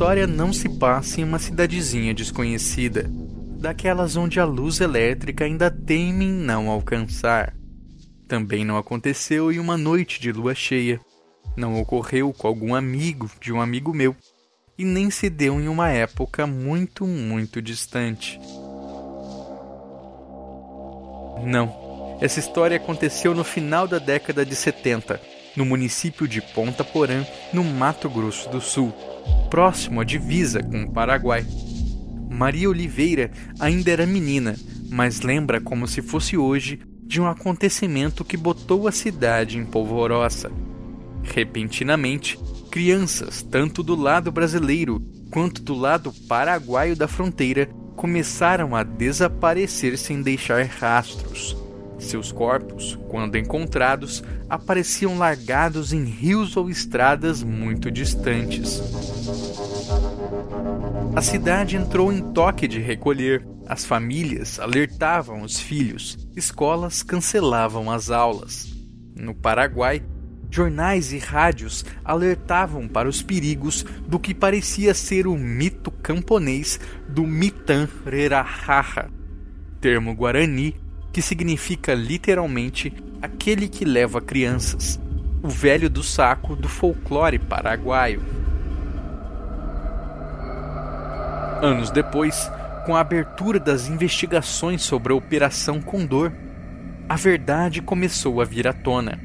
história não se passa em uma cidadezinha desconhecida, daquelas onde a luz elétrica ainda teme em não alcançar. Também não aconteceu em uma noite de lua cheia. Não ocorreu com algum amigo de um amigo meu. E nem se deu em uma época muito, muito distante. Não. Essa história aconteceu no final da década de 70, no município de Ponta Porã, no Mato Grosso do Sul, próximo à divisa com o Paraguai. Maria Oliveira ainda era menina, mas lembra como se fosse hoje de um acontecimento que botou a cidade em polvorosa. Repentinamente, crianças, tanto do lado brasileiro quanto do lado paraguaio da fronteira, começaram a desaparecer sem deixar rastros. Seus corpos, quando encontrados, apareciam largados em rios ou estradas muito distantes. A cidade entrou em toque de recolher. As famílias alertavam os filhos, escolas cancelavam as aulas. No Paraguai, jornais e rádios alertavam para os perigos do que parecia ser o mito camponês do Mitan Rerahaha, termo guarani que significa literalmente aquele que leva crianças, o velho do saco do folclore paraguaio. Anos depois, com a abertura das investigações sobre a Operação Condor, a verdade começou a vir à tona.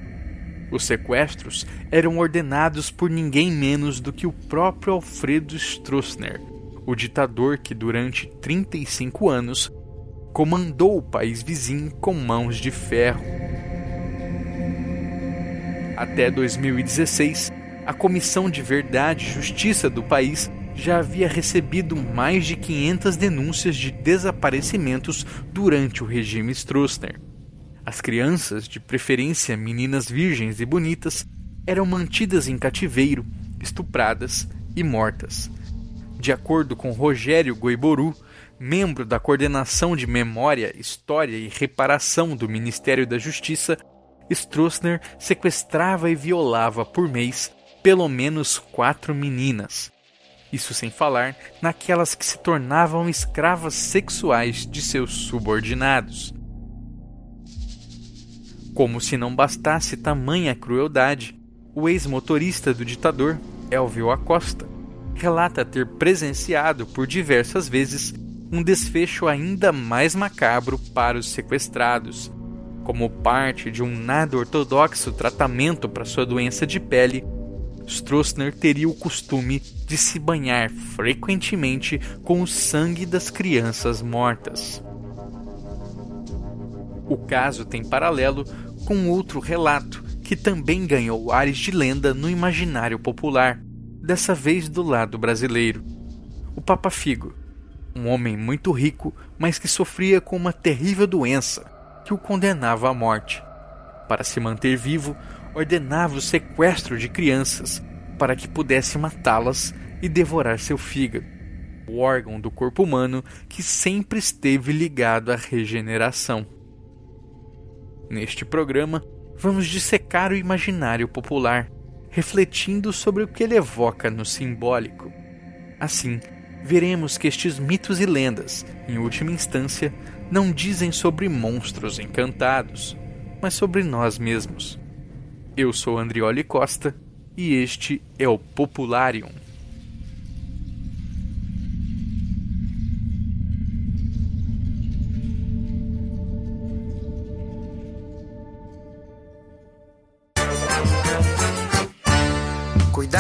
Os sequestros eram ordenados por ninguém menos do que o próprio Alfredo Stroessner, o ditador que durante 35 anos comandou o país vizinho com mãos de ferro. Até 2016, a Comissão de Verdade e Justiça do país já havia recebido mais de 500 denúncias de desaparecimentos durante o regime Stroessner. As crianças, de preferência meninas virgens e bonitas, eram mantidas em cativeiro, estupradas e mortas. De acordo com Rogério Goiboru, membro da Coordenação de Memória, História e Reparação do Ministério da Justiça, Stroessner sequestrava e violava por mês pelo menos quatro meninas, isso sem falar naquelas que se tornavam escravas sexuais de seus subordinados. Como se não bastasse tamanha crueldade, o ex-motorista do ditador, Elvio Acosta, relata ter presenciado por diversas vezes um desfecho ainda mais macabro para os sequestrados. Como parte de um nada ortodoxo tratamento para sua doença de pele, Stroessner teria o costume de se banhar frequentemente com o sangue das crianças mortas. O caso tem paralelo com outro relato que também ganhou ares de lenda no imaginário popular, dessa vez do lado brasileiro. O Papa Figo, um homem muito rico, mas que sofria com uma terrível doença que o condenava à morte. Para se manter vivo, ordenava o sequestro de crianças para que pudesse matá-las e devorar seu fígado, o órgão do corpo humano que sempre esteve ligado à regeneração. Neste programa, vamos dissecar o imaginário popular, refletindo sobre o que ele evoca no simbólico. Assim, veremos que estes mitos e lendas, em última instância, não dizem sobre monstros encantados, mas sobre nós mesmos. Eu sou Andrioli Costa e este é o Popularium.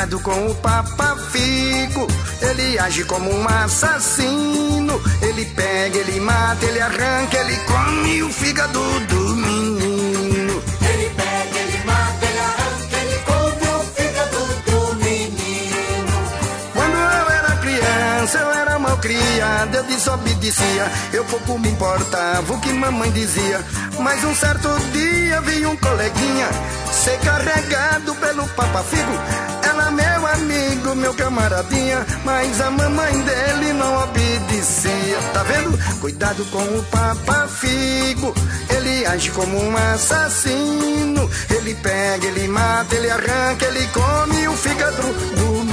Cuidado com o Papa Figo, ele age como um assassino. Ele pega, ele mata, ele arranca, ele come o fígado do menino. Ele pega, ele mata, ele arranca, ele come o fígado do menino. Quando eu era criança, eu era mal criada, eu desobedecia. Eu pouco me importava o que mamãe dizia. Mas um certo dia vi um coleguinha ser carregado pelo Papa Figo meu amigo, meu camaradinha, mas a mamãe dele não obedecia. Tá vendo? Cuidado com o Papa Figo, ele age como um assassino. Ele pega, ele mata, ele arranca, ele come o fígado do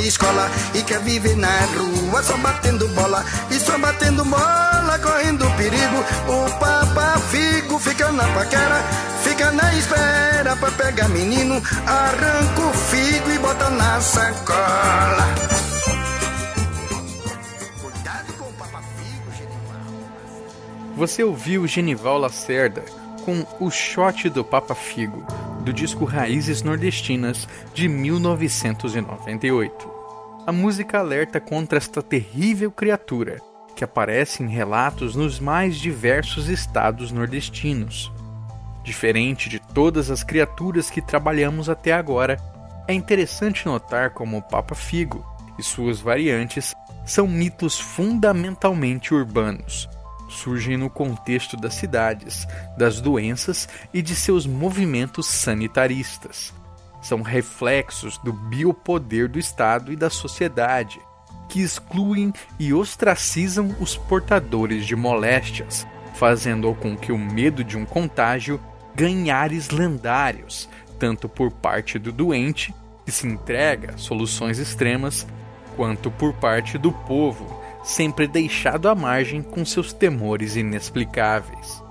escola e quer viver na rua só batendo bola e só batendo bola, correndo perigo. O Papa Figo fica na paquera, fica na espera pra pegar menino, arranca o figo e bota na sacola. Cuidado com o Papa Figo, Genival. Você ouviu Genival Lacerda com O Shot do Papa Figo, do disco Raízes Nordestinas de 1998. A música alerta contra esta terrível criatura, que aparece em relatos nos mais diversos estados nordestinos. Diferente de todas as criaturas que trabalhamos até agora, é interessante notar como o Papa Figo e suas variantes são mitos fundamentalmente urbanos. Surgem no contexto das cidades, das doenças e de seus movimentos sanitaristas. São reflexos do biopoder do Estado e da sociedade, que excluem e ostracizam os portadores de moléstias, fazendo com que o medo de um contágio ganhe ares lendários, tanto por parte do doente, que se entrega a soluções extremas, quanto por parte do povo, sempre deixado à margem com seus temores inexplicáveis.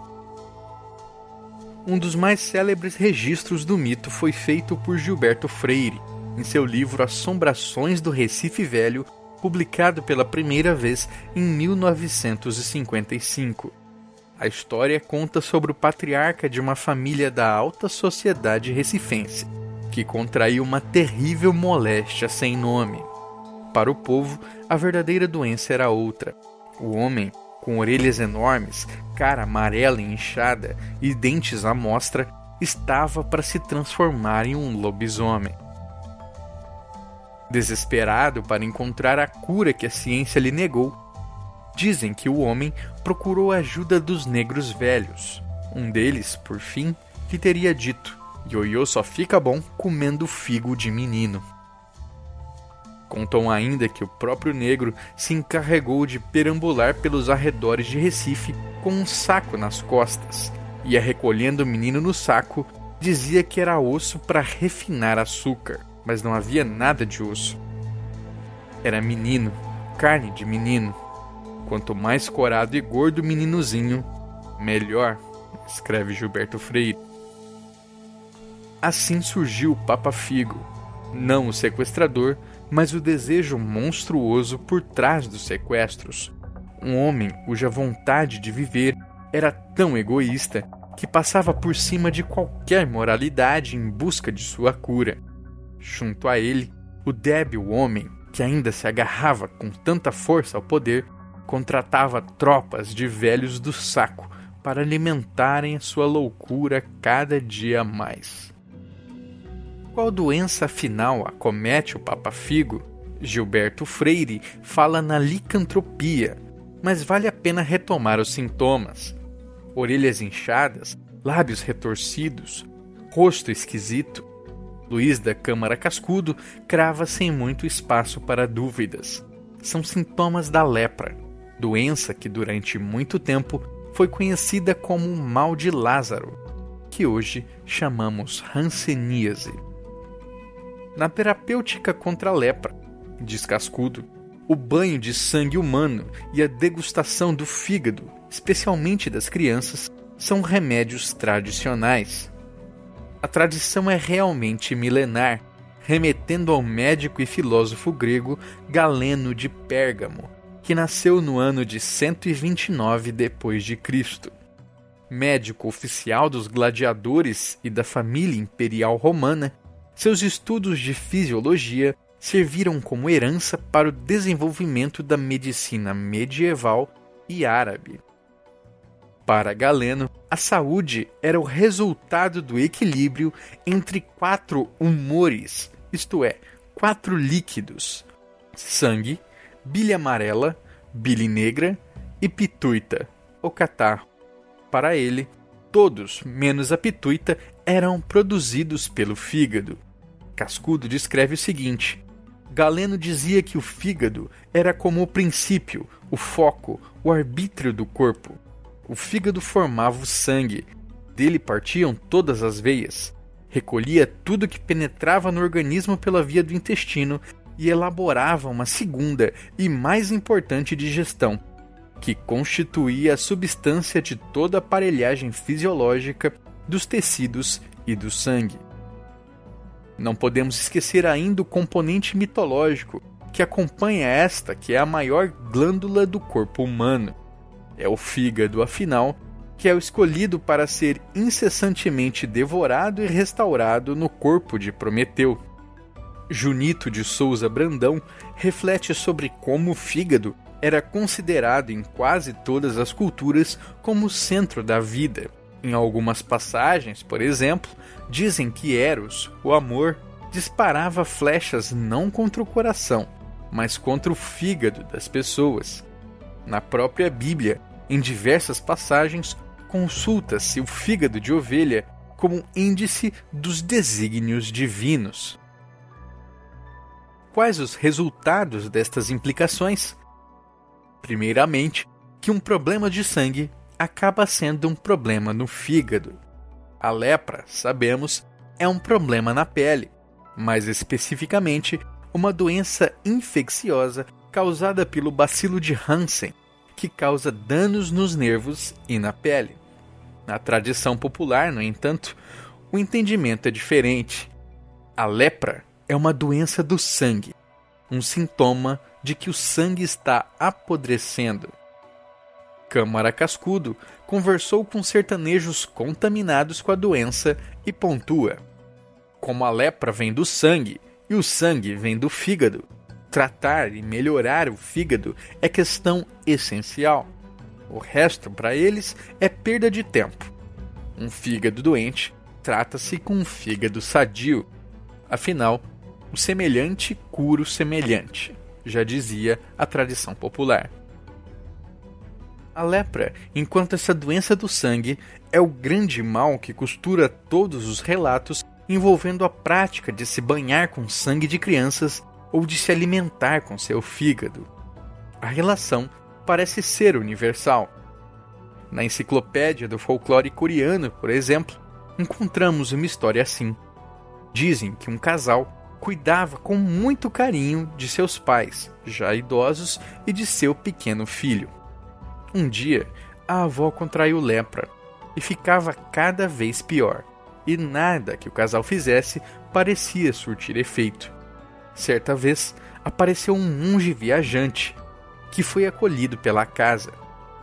Um dos mais célebres registros do mito foi feito por Gilberto Freire, em seu livro Assombrações do Recife Velho, publicado pela primeira vez em 1955. A história conta sobre o patriarca de uma família da alta sociedade recifense, que contraiu uma terrível moléstia sem nome. Para o povo, a verdadeira doença era outra. O homem, com orelhas enormes, cara amarela e inchada e dentes à mostra, estava para se transformar em um lobisomem. Desesperado para encontrar a cura que a ciência lhe negou, dizem que o homem procurou a ajuda dos negros velhos. Um deles, por fim, lhe teria dito: Ioiô só fica bom comendo figo de menino. Contam ainda que o próprio negro se encarregou de perambular pelos arredores de Recife com um saco nas costas, ia recolhendo o menino no saco, dizia que era osso para refinar açúcar, mas não havia nada de osso. Era menino, carne de menino. Quanto mais corado e gordo o meninozinho, melhor, escreve Gilberto Freire. Assim surgiu o Papa Figo, não o sequestrador, mas o desejo monstruoso por trás dos sequestros. Um homem cuja vontade de viver era tão egoísta que passava por cima de qualquer moralidade em busca de sua cura. Junto a ele, o débil homem, que ainda se agarrava com tanta força ao poder, contratava tropas de velhos do saco para alimentarem sua loucura cada dia mais. Qual doença afinal acomete o Papa Figo? Gilberto Freire fala na licantropia, mas vale a pena retomar os sintomas: orelhas inchadas, lábios retorcidos, rosto esquisito. Luiz da Câmara Cascudo crava sem muito espaço para dúvidas. São sintomas da lepra, doença que durante muito tempo foi conhecida como mal de Lázaro, que hoje chamamos hanseníase. Na terapêutica contra a lepra, diz Cascudo, o banho de sangue humano e a degustação do fígado, especialmente das crianças, são remédios tradicionais. A tradição é realmente milenar, remetendo ao médico e filósofo grego Galeno de Pérgamo, que nasceu no ano de 129 depois de Cristo. Médico oficial dos gladiadores e da família imperial romana, seus estudos de fisiologia serviram como herança para o desenvolvimento da medicina medieval e árabe. Para Galeno, a saúde era o resultado do equilíbrio entre quatro humores, isto é, quatro líquidos: sangue, bile amarela, bile negra e pituita, ou catarro. Para ele, todos, menos a pituita, eram produzidos pelo fígado. Cascudo descreve o seguinte: Galeno dizia que o fígado era como o princípio, o foco, o arbítrio do corpo. O fígado formava o sangue, dele partiam todas as veias, recolhia tudo que penetrava no organismo pela via do intestino e elaborava uma segunda e mais importante digestão, que constituía a substância de toda a aparelhagem fisiológica dos tecidos e do sangue. Não podemos esquecer ainda o componente mitológico que acompanha esta, que é a maior glândula do corpo humano. É o fígado, afinal, que é o escolhido para ser incessantemente devorado e restaurado no corpo de Prometeu. Junito de Souza Brandão reflete sobre como o fígado era considerado em quase todas as culturas como o centro da vida. Em algumas passagens, por exemplo, dizem que Eros, o amor, disparava flechas não contra o coração, mas contra o fígado das pessoas. Na própria Bíblia, em diversas passagens, consulta-se o fígado de ovelha como índice dos desígnios divinos. Quais os resultados destas implicações? Primeiramente, que um problema de sangue acaba sendo um problema no fígado. A lepra, sabemos, é um problema na pele, mais especificamente, uma doença infecciosa causada pelo bacilo de Hansen, que causa danos nos nervos e na pele. Na tradição popular, no entanto, o entendimento é diferente. A lepra é uma doença do sangue, um sintoma de que o sangue está apodrecendo. Câmara Cascudo conversou com sertanejos contaminados com a doença e pontua: Como a lepra vem do sangue e o sangue vem do fígado, tratar e melhorar o fígado é questão essencial. O resto, para eles, é perda de tempo. Um fígado doente trata-se com um fígado sadio. Afinal, o semelhante cura o semelhante, já dizia a tradição popular. A lepra, enquanto essa doença do sangue, é o grande mal que costura todos os relatos envolvendo a prática de se banhar com sangue de crianças ou de se alimentar com seu fígado. A relação parece ser universal. Na enciclopédia do folclore coreano, por exemplo, encontramos uma história assim. Dizem que um casal cuidava com muito carinho de seus pais, já idosos, e de seu pequeno filho. Um dia, a avó contraiu lepra e ficava cada vez pior, e nada que o casal fizesse parecia surtir efeito. Certa vez, apareceu um monge viajante que foi acolhido pela casa.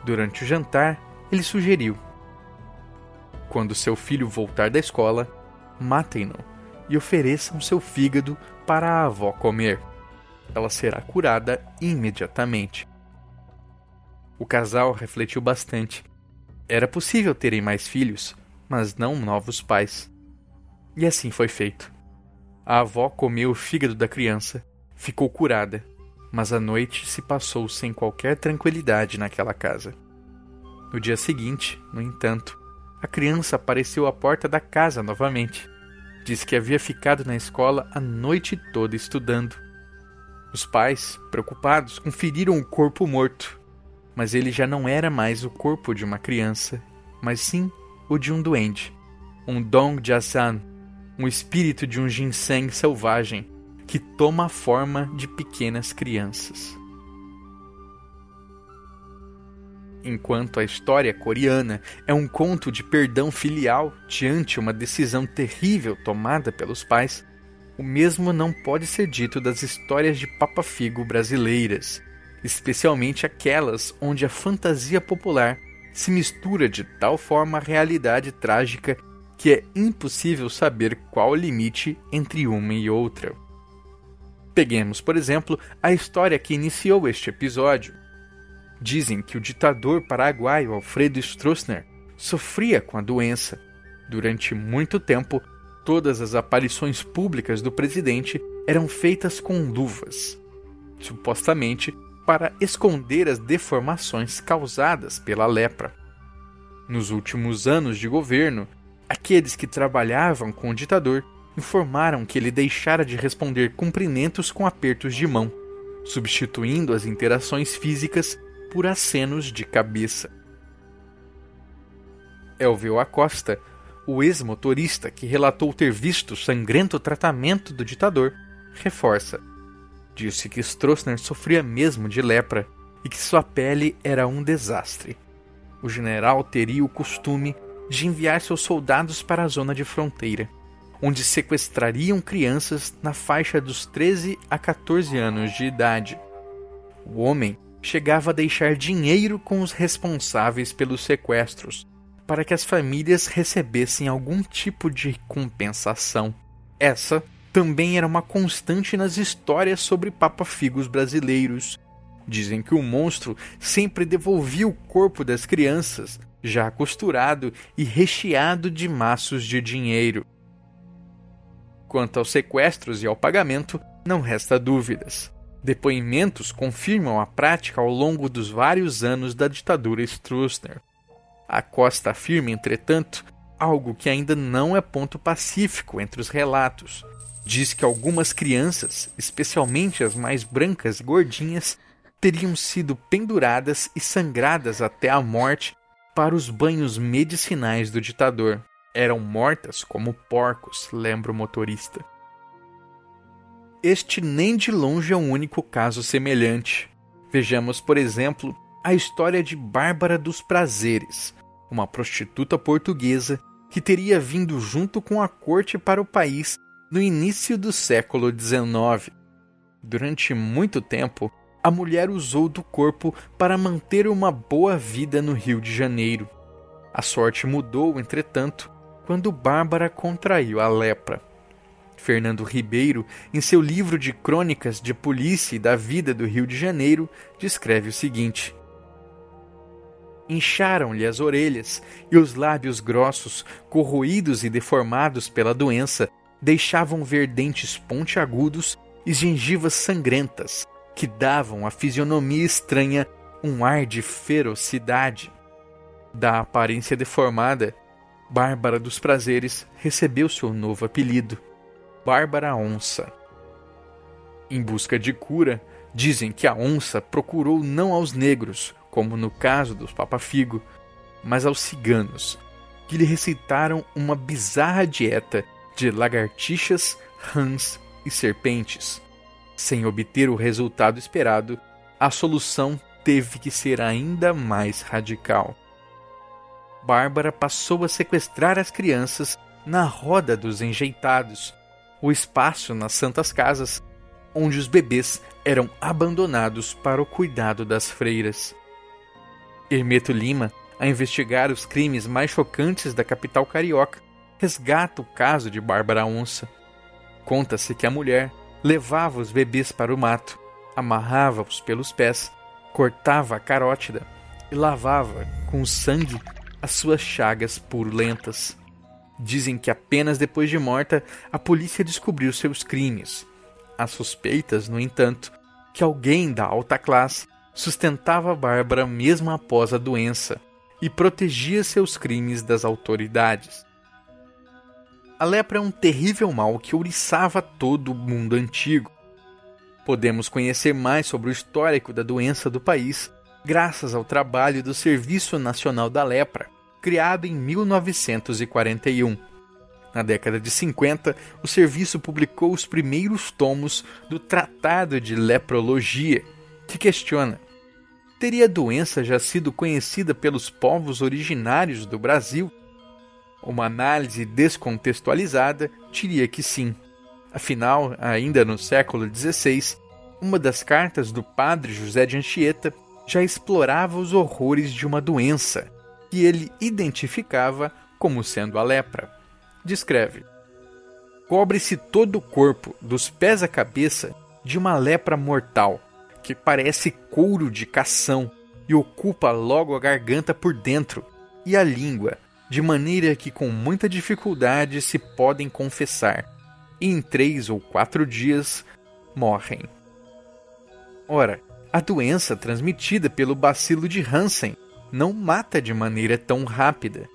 Durante o jantar, ele sugeriu: Quando seu filho voltar da escola, matem-no e ofereçam seu fígado para a avó comer. Ela será curada imediatamente. O casal refletiu bastante. Era possível terem mais filhos, mas não novos pais. E assim foi feito. A avó comeu o fígado da criança, ficou curada, mas a noite se passou sem qualquer tranquilidade naquela casa. No dia seguinte, no entanto, a criança apareceu à porta da casa novamente. Disse que havia ficado na escola a noite toda estudando. Os pais, preocupados, conferiram o corpo morto, mas ele já não era mais o corpo de uma criança, mas sim o de um duende, um Dong Jasan, um espírito de um ginseng selvagem que toma a forma de pequenas crianças. Enquanto a história coreana é um conto de perdão filial diante uma decisão terrível tomada pelos pais, o mesmo não pode ser dito das histórias de Papa Figo brasileiras, especialmente aquelas onde a fantasia popular se mistura de tal forma à realidade trágica que é impossível saber qual o limite entre uma e outra. Peguemos, por exemplo, a história que iniciou este episódio. Dizem que o ditador paraguaio Alfredo Stroessner sofria com a doença. Durante muito tempo, todas as aparições públicas do presidente eram feitas com luvas, supostamente para esconder as deformações causadas pela lepra. Nos últimos anos de governo, aqueles que trabalhavam com o ditador informaram que ele deixara de responder cumprimentos com apertos de mão, substituindo as interações físicas por acenos de cabeça. Elvio Acosta, o ex-motorista que relatou ter visto o sangrento tratamento do ditador, reforça. Disse que Stroessner sofria mesmo de lepra e que sua pele era um desastre. O general teria o costume de enviar seus soldados para a zona de fronteira, onde sequestrariam crianças na faixa dos 13 a 14 anos de idade. O homem chegava a deixar dinheiro com os responsáveis pelos sequestros, para que as famílias recebessem algum tipo de compensação. Essa também era uma constante nas histórias sobre papa-figos brasileiros. Dizem que o monstro sempre devolvia o corpo das crianças, já costurado e recheado de maços de dinheiro. Quanto aos sequestros e ao pagamento, não resta dúvidas. Depoimentos confirmam a prática ao longo dos vários anos da ditadura Stroessner. A Costa afirma, entretanto, algo que ainda não é ponto pacífico entre os relatos. Diz que algumas crianças, especialmente as mais brancas e gordinhas, teriam sido penduradas e sangradas até a morte para os banhos medicinais do ditador. Eram mortas como porcos, lembra o motorista. Este nem de longe é o um único caso semelhante. Vejamos, por exemplo, a história de Bárbara dos Prazeres, uma prostituta portuguesa que teria vindo junto com a corte para o país no início do século XIX. Durante muito tempo, a mulher usou do corpo para manter uma boa vida no Rio de Janeiro. A sorte mudou, entretanto, quando Bárbara contraiu a lepra. Fernando Ribeiro, em seu livro de crônicas de polícia e da vida do Rio de Janeiro, descreve o seguinte: Incharam-lhe as orelhas e os lábios grossos, corroídos e deformados pela doença, deixavam ver dentes pontiagudos e gengivas sangrentas, que davam à fisionomia estranha um ar de ferocidade. Da aparência deformada, Bárbara dos Prazeres recebeu seu novo apelido, Bárbara Onça. Em busca de cura, dizem que a onça procurou não aos negros, como no caso dos Papa Figo, mas aos ciganos, que lhe recitaram uma bizarra dieta de lagartixas, rãs e serpentes. Sem obter o resultado esperado, a solução teve que ser ainda mais radical. Bárbara passou a sequestrar as crianças na roda dos enjeitados, o espaço nas santas casas, onde os bebês eram abandonados para o cuidado das freiras. Hermeto Lima, a investigar os crimes mais chocantes da capital carioca, resgata o caso de Bárbara Onça. Conta-se que a mulher levava os bebês para o mato, amarrava-os pelos pés, cortava a carótida e lavava com sangue as suas chagas purulentas. Dizem que apenas depois de morta a polícia descobriu seus crimes. Há suspeitas, no entanto, que alguém da alta classe sustentava Bárbara mesmo após a doença e protegia seus crimes das autoridades. A lepra é um terrível mal que ouriçava todo o mundo antigo. Podemos conhecer mais sobre o histórico da doença do país graças ao trabalho do Serviço Nacional da Lepra, criado em 1941. Na década de 50, o serviço publicou os primeiros tomos do Tratado de Leprologia, que questiona Teria a doença já sido conhecida pelos povos originários do Brasil? Uma análise descontextualizada diria que sim. Afinal, ainda no século XVI, uma das cartas do padre José de Anchieta já explorava os horrores de uma doença que ele identificava como sendo a lepra. Descreve: Cobre-se todo o corpo, dos pés à cabeça, de uma lepra mortal que parece couro de cação e ocupa logo a garganta por dentro e a língua, de maneira que com muita dificuldade se podem confessar, e em três ou quatro dias morrem. Ora, a doença transmitida pelo bacilo de Hansen não mata de maneira tão rápida.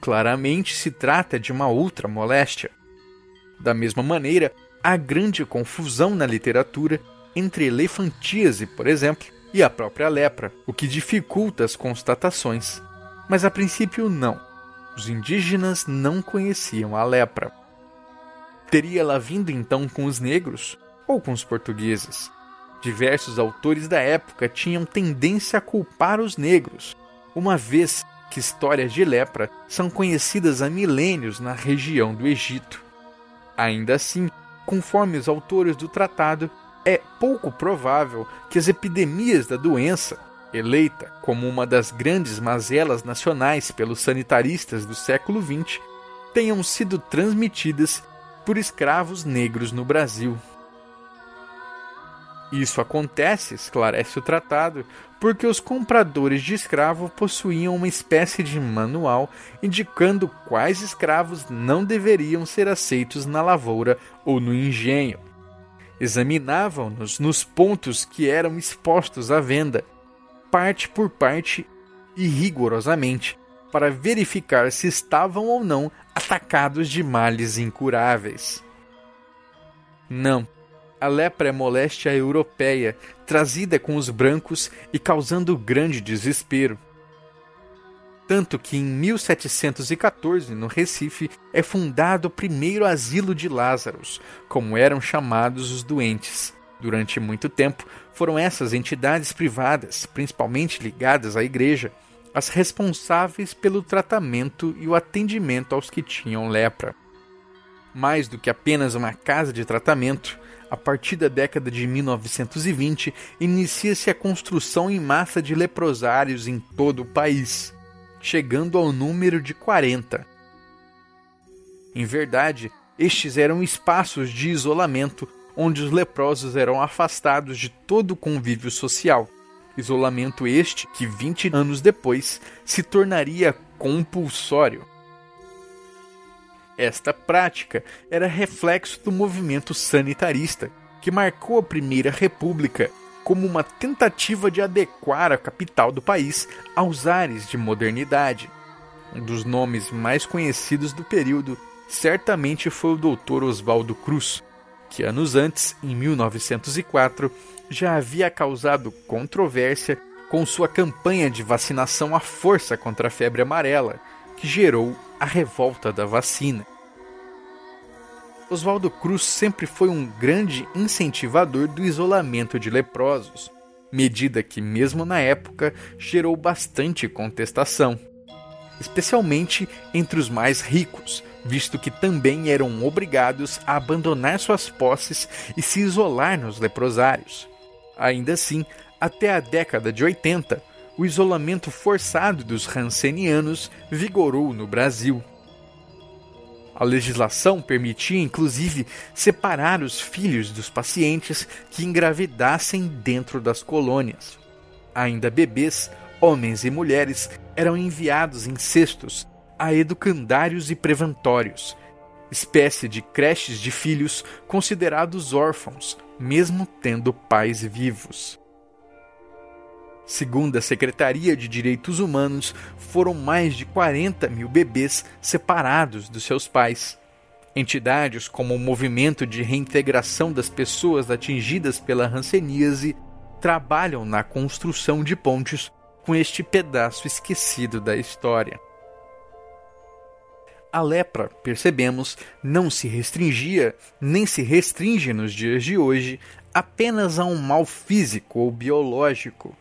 Claramente se trata de uma outra moléstia. Da mesma maneira, há grande confusão na literatura entre elefantíase, por exemplo, e a própria lepra, o que dificulta as constatações. Mas a princípio, não. Os indígenas não conheciam a lepra. Teria ela vindo então com os negros ou com os portugueses? Diversos autores da época tinham tendência a culpar os negros, uma vez que histórias de lepra são conhecidas há milênios na região do Egito. Ainda assim, conforme os autores do tratado, é pouco provável que as epidemias da doença, eleita como uma das grandes mazelas nacionais pelos sanitaristas do século XX, tenham sido transmitidas por escravos negros no Brasil. Isso acontece, esclarece o tratado, porque os compradores de escravo possuíam uma espécie de manual indicando quais escravos não deveriam ser aceitos na lavoura ou no engenho. Examinavam-nos nos pontos que eram expostos à venda, parte por parte e rigorosamente, para verificar se estavam ou não atacados de males incuráveis. Não, a lepra é moléstia europeia, trazida com os brancos e causando grande desespero. Tanto que em 1714, no Recife, é fundado o primeiro asilo de Lázaros, como eram chamados os doentes. Durante muito tempo, foram essas entidades privadas, principalmente ligadas à igreja, as responsáveis pelo tratamento e o atendimento aos que tinham lepra. Mais do que apenas uma casa de tratamento, a partir da década de 1920, inicia-se a construção em massa de leprosários em todo o país, chegando ao número de 40. Em verdade, estes eram espaços de isolamento onde os leprosos eram afastados de todo o convívio social. Isolamento este que 20 anos depois se tornaria compulsório. Esta prática era reflexo do movimento sanitarista, que marcou a Primeira República como uma tentativa de adequar a capital do país aos ares de modernidade. Um dos nomes mais conhecidos do período certamente foi o Dr. Oswaldo Cruz, que anos antes, em 1904, já havia causado controvérsia com sua campanha de vacinação à força contra a febre amarela, que gerou a revolta da vacina. Oswaldo Cruz sempre foi um grande incentivador do isolamento de leprosos, medida que, mesmo na época, gerou bastante contestação, especialmente entre os mais ricos, visto que também eram obrigados a abandonar suas posses e se isolar nos leprosários. Ainda assim, até a década de 80, o isolamento forçado dos rancenianos vigorou no Brasil. A legislação permitia, inclusive, separar os filhos dos pacientes que engravidassem dentro das colônias. Ainda bebês, homens e mulheres eram enviados em cestos a educandários e preventórios, espécie de creches de filhos considerados órfãos, mesmo tendo pais vivos. Segundo a Secretaria de Direitos Humanos, foram mais de 40 mil bebês separados dos seus pais. Entidades como o Movimento de Reintegração das Pessoas Atingidas pela Hanseníase trabalham na construção de pontes com este pedaço esquecido da história. A lepra, percebemos, não se restringia, nem se restringe nos dias de hoje, apenas a um mal físico ou biológico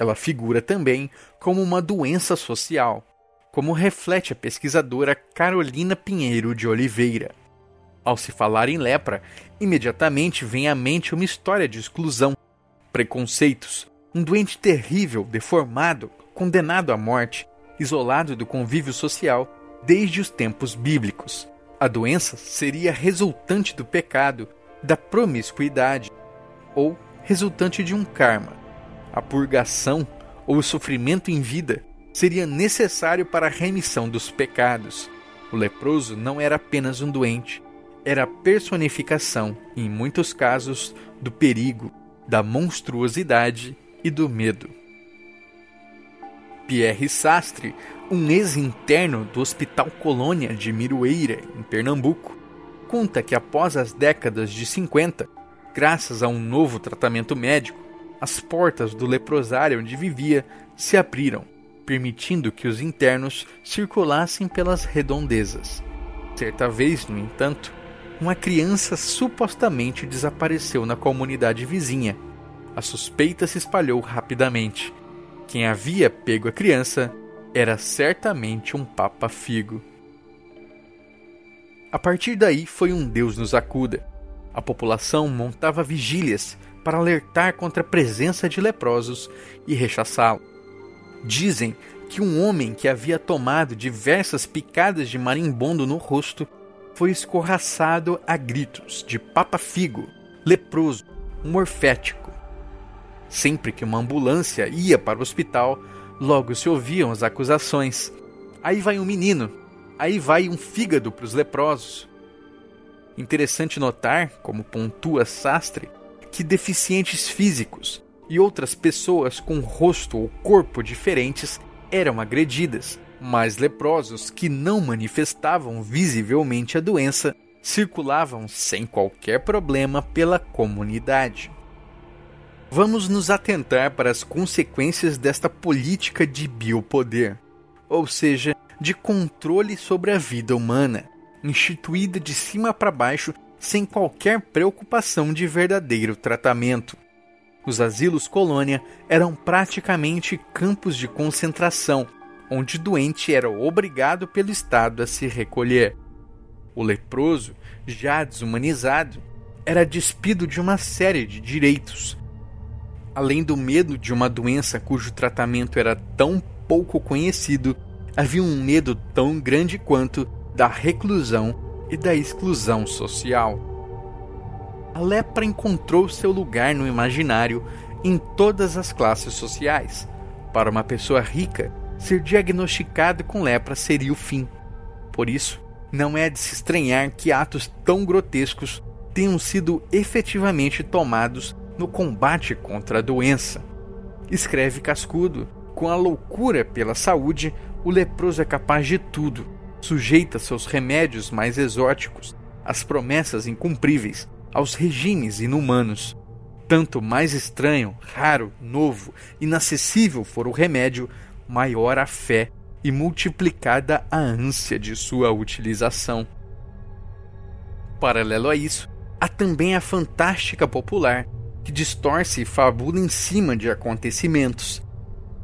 ela figura também como uma doença social, como reflete a pesquisadora Carolina Pinheiro de Oliveira. Ao se falar em lepra, imediatamente vem à mente uma história de exclusão, preconceitos, um doente terrível, deformado, condenado à morte, isolado do convívio social desde os tempos bíblicos. A doença seria resultante do pecado, da promiscuidade ou resultante de um karma a purgação ou o sofrimento em vida seria necessário para a remissão dos pecados. O leproso não era apenas um doente, era a personificação, em muitos casos, do perigo, da monstruosidade e do medo. Pierre Sastre, um ex-interno do Hospital Colônia de Miroeira, em Pernambuco, conta que após as décadas de 50, graças a um novo tratamento médico, as portas do leprosário onde vivia se abriram, permitindo que os internos circulassem pelas redondezas. Certa vez, no entanto, uma criança supostamente desapareceu na comunidade vizinha. A suspeita se espalhou rapidamente. Quem havia pego a criança era certamente um Papa Figo. A partir daí foi um Deus nos acuda. A população montava vigílias para alertar contra a presença de leprosos e rechaçá-lo. Dizem que um homem que havia tomado diversas picadas de marimbondo no rosto foi escorraçado a gritos de Papa Figo, leproso, morfético. Sempre que uma ambulância ia para o hospital, logo se ouviam as acusações. Aí vai um menino, aí vai um fígado para os leprosos. Interessante notar, como pontua Sastre, que deficientes físicos e outras pessoas com rosto ou corpo diferentes eram agredidas, mas leprosos que não manifestavam visivelmente a doença circulavam sem qualquer problema pela comunidade. Vamos nos atentar para as consequências desta política de biopoder, ou seja, de controle sobre a vida humana, instituída de cima para baixo sem qualquer preocupação de verdadeiro tratamento. Os asilos colônia eram praticamente campos de concentração, onde o doente era obrigado pelo Estado a se recolher. O leproso, já desumanizado, era despido de uma série de direitos. Além do medo de uma doença cujo tratamento era tão pouco conhecido, havia um medo tão grande quanto da reclusão e da exclusão social. A lepra encontrou seu lugar no imaginário em todas as classes sociais. Para uma pessoa rica, ser diagnosticado com lepra seria o fim. Por isso, não é de se estranhar que atos tão grotescos tenham sido efetivamente tomados no combate contra a doença. Escreve Cascudo, com a loucura pela saúde, o leproso é capaz de tudo, sujeita seus remédios mais exóticos, às promessas incumpríveis, aos regimes inumanos. Tanto mais estranho, raro, novo, inacessível for o remédio, maior a fé e multiplicada a ânsia de sua utilização. Paralelo a isso, há também a fantástica popular, que distorce e fabula em cima de acontecimentos.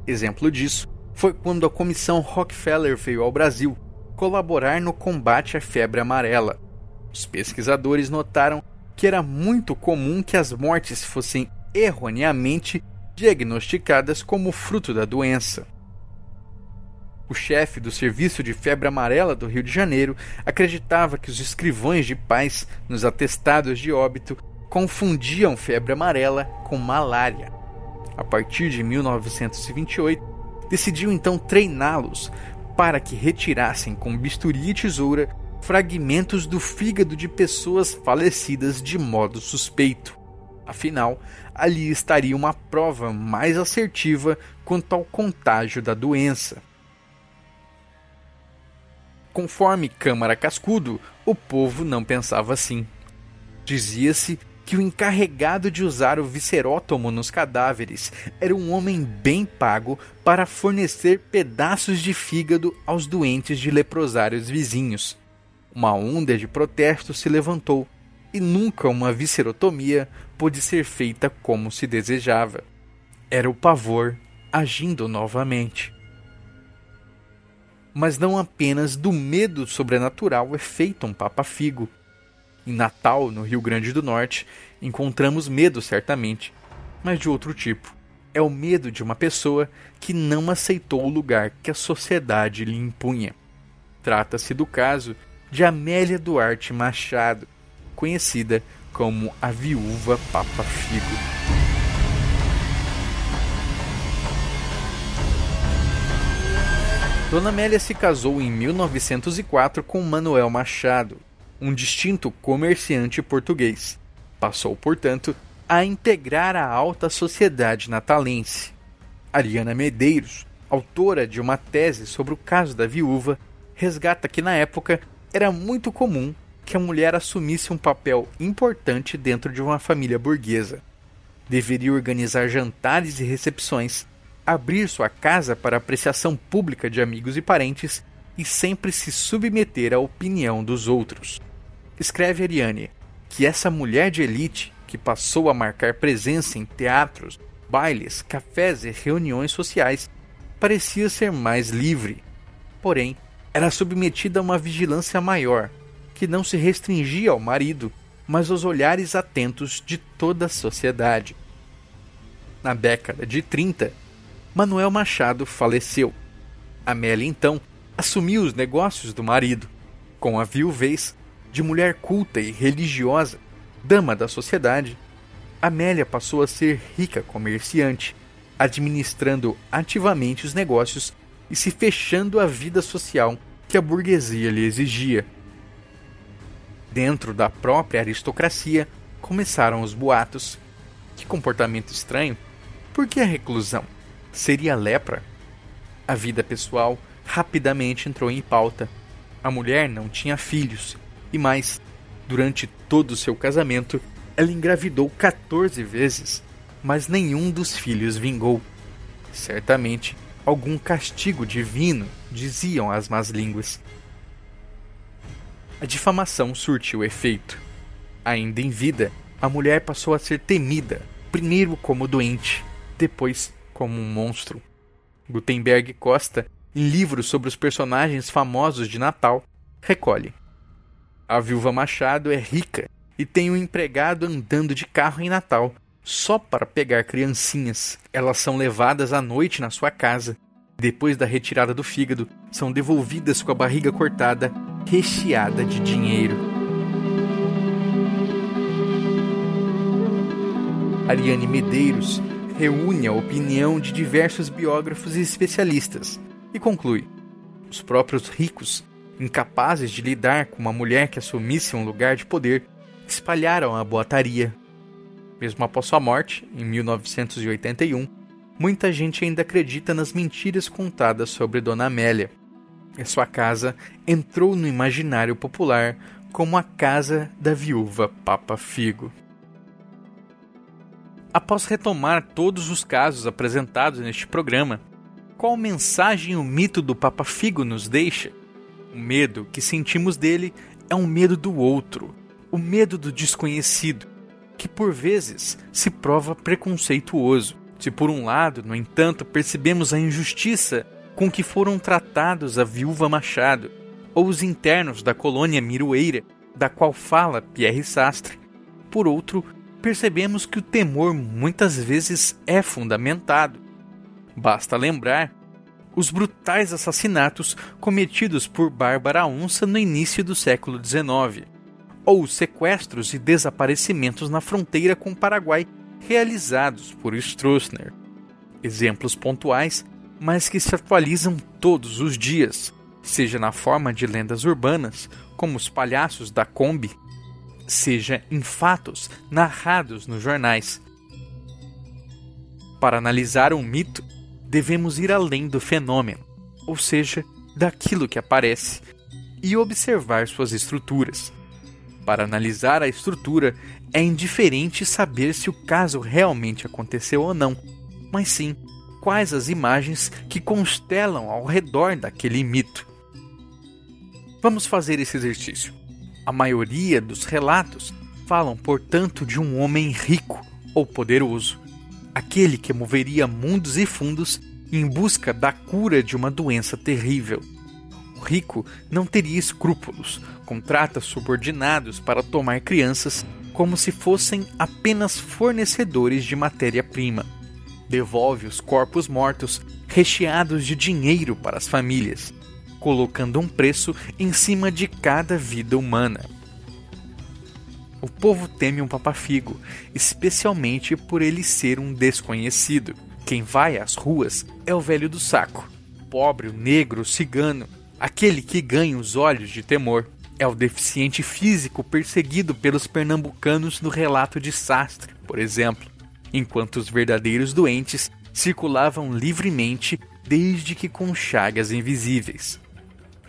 Exemplo disso foi quando a Comissão Rockefeller veio ao Brasil colaborar no combate à febre amarela. Os pesquisadores notaram que era muito comum que as mortes fossem erroneamente diagnosticadas como fruto da doença. O chefe do Serviço de Febre Amarela do Rio de Janeiro acreditava que os escrivões de paz nos atestados de óbito confundiam febre amarela com malária. A partir de 1928, decidiu então treiná-los para que retirassem com bisturi e tesoura fragmentos do fígado de pessoas falecidas de modo suspeito. Afinal, ali estaria uma prova mais assertiva quanto ao contágio da doença. Conforme Câmara Cascudo, o povo não pensava assim. Dizia-se que o encarregado de usar o viscerótomo nos cadáveres era um homem bem pago para fornecer pedaços de fígado aos doentes de leprosários vizinhos. Uma onda de protesto se levantou e nunca uma viscerotomia pôde ser feita como se desejava. Era o pavor agindo novamente. Mas não apenas do medo sobrenatural é feito um Papa Figo. Em Natal, no Rio Grande do Norte, encontramos medo certamente, mas de outro tipo. É o medo de uma pessoa que não aceitou o lugar que a sociedade lhe impunha. Trata-se do caso de Amélia Duarte Machado, conhecida como a Viúva Papa Figo. Dona Amélia se casou em 1904 com Manuel Machado, um distinto comerciante português. Passou, portanto, a integrar a alta sociedade natalense. Ariana Medeiros, autora de uma tese sobre o caso da viúva, resgata que na época era muito comum que a mulher assumisse um papel importante dentro de uma família burguesa. Deveria organizar jantares e recepções, abrir sua casa para apreciação pública de amigos e parentes e sempre se submeter à opinião dos outros. Escreve Ariane que essa mulher de elite, que passou a marcar presença em teatros, bailes, cafés e reuniões sociais, parecia ser mais livre. Porém, era submetida a uma vigilância maior, que não se restringia ao marido, mas aos olhares atentos de toda a sociedade. Na década de 30, Manuel Machado faleceu. Amélia então assumiu os negócios do marido, com a viuvez de mulher culta e religiosa, dama da sociedade. Amélia passou a ser rica comerciante, administrando ativamente os negócios e se fechando à vida social que a burguesia lhe exigia. Dentro da própria aristocracia começaram os boatos. Que comportamento estranho! Por que a reclusão? Seria lepra? A vida pessoal rapidamente entrou em pauta. A mulher não tinha filhos e mais, durante todo o seu casamento, ela engravidou 14 vezes, mas nenhum dos filhos vingou. Certamente, algum castigo divino, diziam as más línguas. A difamação surtiu efeito. Ainda em vida, a mulher passou a ser temida, primeiro como doente, depois como um monstro. Gutenberg Costa em livros sobre os personagens famosos de Natal, recolhe. A viúva Machado é rica e tem um empregado andando de carro em Natal, só para pegar criancinhas. Elas são levadas à noite na sua casa. Depois da retirada do fígado, são devolvidas com a barriga cortada, recheada de dinheiro. Ariane Medeiros reúne a opinião de diversos biógrafos e especialistas e conclui: os próprios ricos, incapazes de lidar com uma mulher que assumisse um lugar de poder, espalharam a boataria. Mesmo após sua morte, em 1981, muita gente ainda acredita nas mentiras contadas sobre Dona Amélia. E sua casa entrou no imaginário popular como a casa da viúva Papa Figo. Após retomar todos os casos apresentados neste programa, qual mensagem o mito do Papa Figo nos deixa? O medo que sentimos dele é um medo do outro, o medo do desconhecido, que por vezes se prova preconceituoso. Se por um lado, no entanto, percebemos a injustiça com que foram tratados a viúva Machado ou os internos da colônia Miroeira, da qual fala Pierre Sastre, por outro, percebemos que o temor muitas vezes é fundamentado Basta lembrar os brutais assassinatos cometidos por Bárbara Onça no início do século XIX, ou os sequestros e desaparecimentos na fronteira com o Paraguai realizados por Stroessner. Exemplos pontuais, mas que se atualizam todos os dias, seja na forma de lendas urbanas, como os palhaços da Kombi, seja em fatos narrados nos jornais. Para analisar um mito, devemos ir além do fenômeno, ou seja, daquilo que aparece, e observar suas estruturas. Para analisar a estrutura, é indiferente saber se o caso realmente aconteceu ou não, mas sim quais as imagens que constelam ao redor daquele mito. Vamos fazer esse exercício. A maioria dos relatos falam, portanto, de um homem rico ou poderoso aquele que moveria mundos e fundos em busca da cura de uma doença terrível. O rico não teria escrúpulos, contrata subordinados para tomar crianças como se fossem apenas fornecedores de matéria-prima. Devolve os corpos mortos recheados de dinheiro para as famílias, colocando um preço em cima de cada vida humana. O povo teme um papafigo, especialmente por ele ser um desconhecido. Quem vai às ruas é o velho do saco, pobre, negro, cigano, aquele que ganha os olhos de temor. É o deficiente físico perseguido pelos pernambucanos no relato de Sastre, por exemplo, enquanto os verdadeiros doentes circulavam livremente desde que com chagas invisíveis.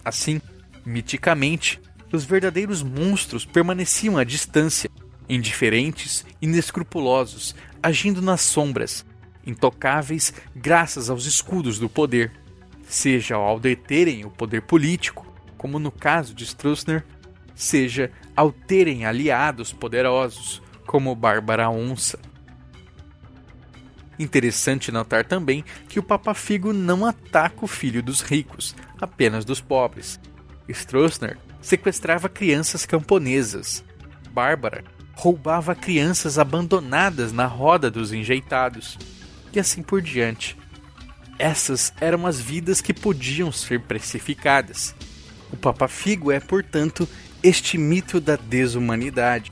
Assim, miticamente, os verdadeiros monstros permaneciam à distância, indiferentes, inescrupulosos, agindo nas sombras, intocáveis graças aos escudos do poder, seja ao deterem o poder político, como no caso de Stroessner, seja ao terem aliados poderosos, como Bárbara Onça. Interessante notar também que o Papa Figo não ataca o filho dos ricos, apenas dos pobres. Stroessner sequestrava crianças camponesas. Bárbara roubava crianças abandonadas na roda dos enjeitados. E assim por diante. Essas eram as vidas que podiam ser precificadas. O Papa Figo é, portanto, este mito da desumanidade.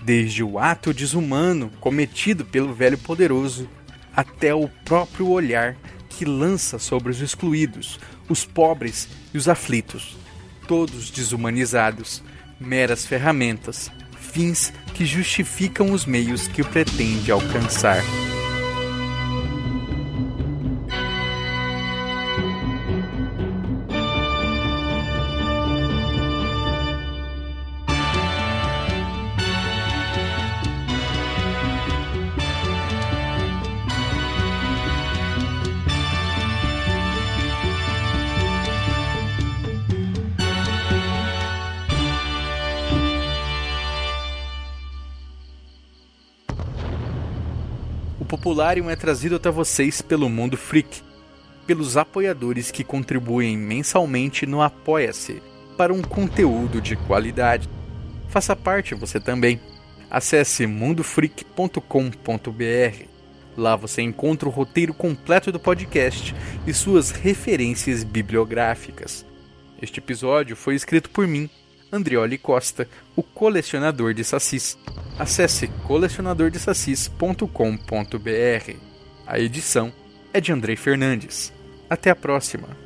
Desde o ato desumano cometido pelo velho poderoso até o próprio olhar que lança sobre os excluídos, os pobres e os aflitos, todos desumanizados, meras ferramentas, fins que justificam os meios que pretende alcançar. Popularium é trazido até vocês pelo Mundo Freak, pelos apoiadores que contribuem mensalmente no Apoia-se para um conteúdo de qualidade. Faça parte você também. Acesse mundofreak.com.br. Lá você encontra o roteiro completo do podcast e suas referências bibliográficas. Este episódio foi escrito por mim, Andrioli Costa, o colecionador de sacis. Acesse colecionadordesacis.com.br. A edição é de Andrei Fernandes. Até a próxima!